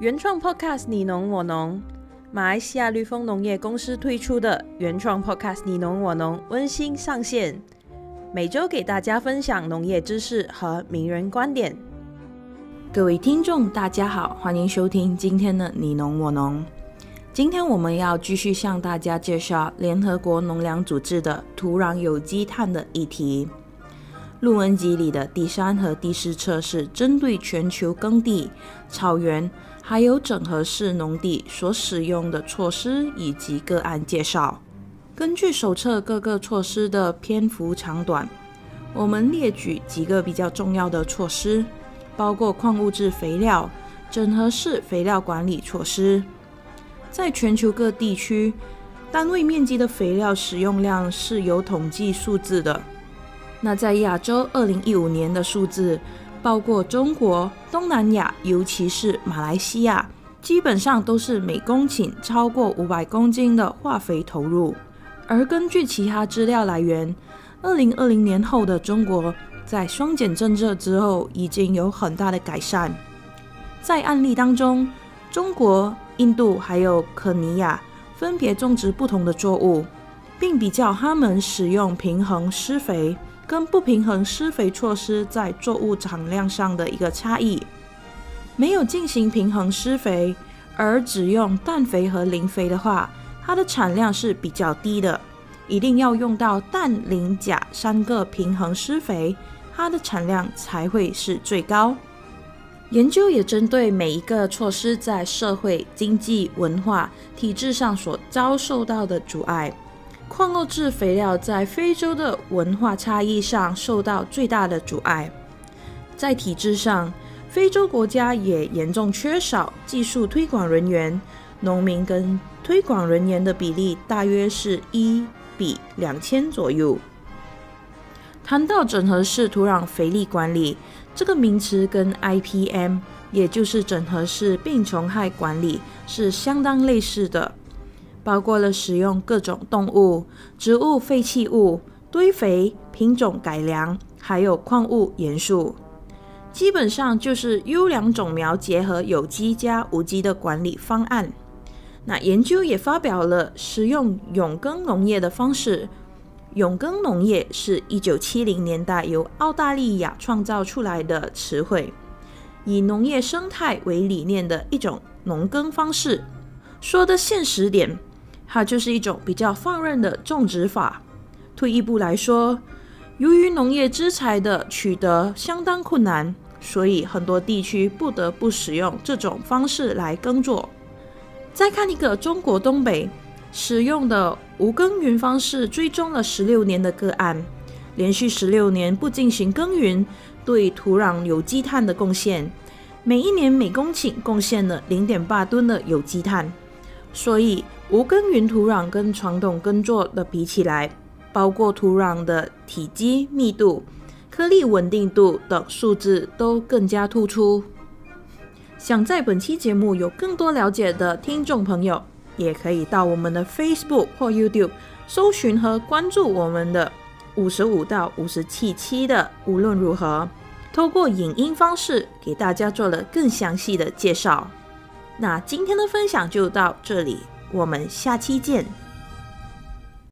原创 Podcast 你农我农，马来西亚绿丰农业公司推出的原创 Podcast 你农我农温馨上线，每周给大家分享农业知识和名人观点。各位听众，大家好，欢迎收听今天的你农我农。今天我们要继续向大家介绍联合国农粮组织的土壤有机碳的议题。论文集里的第三和第四册是针对全球耕地、草原还有整合式农地所使用的措施以及个案介绍。根据手册各个措施的篇幅长短，我们列举几个比较重要的措施，包括矿物质肥料、整合式肥料管理措施。在全球各地区，单位面积的肥料使用量是有统计数字的。那在亚洲，二零一五年的数字，包括中国、东南亚，尤其是马来西亚，基本上都是每公顷超过五百公斤的化肥投入。而根据其他资料来源，二零二零年后的中国，在双减政策之后，已经有很大的改善。在案例当中，中国、印度还有肯尼亚分别种植不同的作物，并比较他们使用平衡施肥。跟不平衡施肥措施在作物产量上的一个差异，没有进行平衡施肥，而只用氮肥和磷肥的话，它的产量是比较低的。一定要用到氮、磷、钾三个平衡施肥，它的产量才会是最高。研究也针对每一个措施在社会、经济、文化、体制上所遭受到的阻碍。矿物质肥料在非洲的文化差异上受到最大的阻碍，在体制上，非洲国家也严重缺少技术推广人员，农民跟推广人员的比例大约是一比两千左右。谈到整合式土壤肥力管理这个名词，跟 IPM，也就是整合式病虫害管理，是相当类似的。包括了使用各种动物、植物废弃物、堆肥、品种改良，还有矿物元素，基本上就是优良种苗结合有机加无机的管理方案。那研究也发表了使用永耕农业的方式。永耕农业是一九七零年代由澳大利亚创造出来的词汇，以农业生态为理念的一种农耕方式。说的现实点。它就是一种比较放任的种植法。退一步来说，由于农业资材的取得相当困难，所以很多地区不得不使用这种方式来耕作。再看一个中国东北使用的无耕耘方式，追踪了十六年的个案，连续十六年不进行耕耘，对土壤有机碳的贡献，每一年每公顷贡献了零点八吨的有机碳。所以，无耕耘土壤跟传统耕作的比起来，包括土壤的体积、密度、颗粒稳定度等数字都更加突出。想在本期节目有更多了解的听众朋友，也可以到我们的 Facebook 或 YouTube 搜寻和关注我们的五十五到五十七期的。无论如何，透过影音方式给大家做了更详细的介绍。那今天的分享就到这里，我们下期见。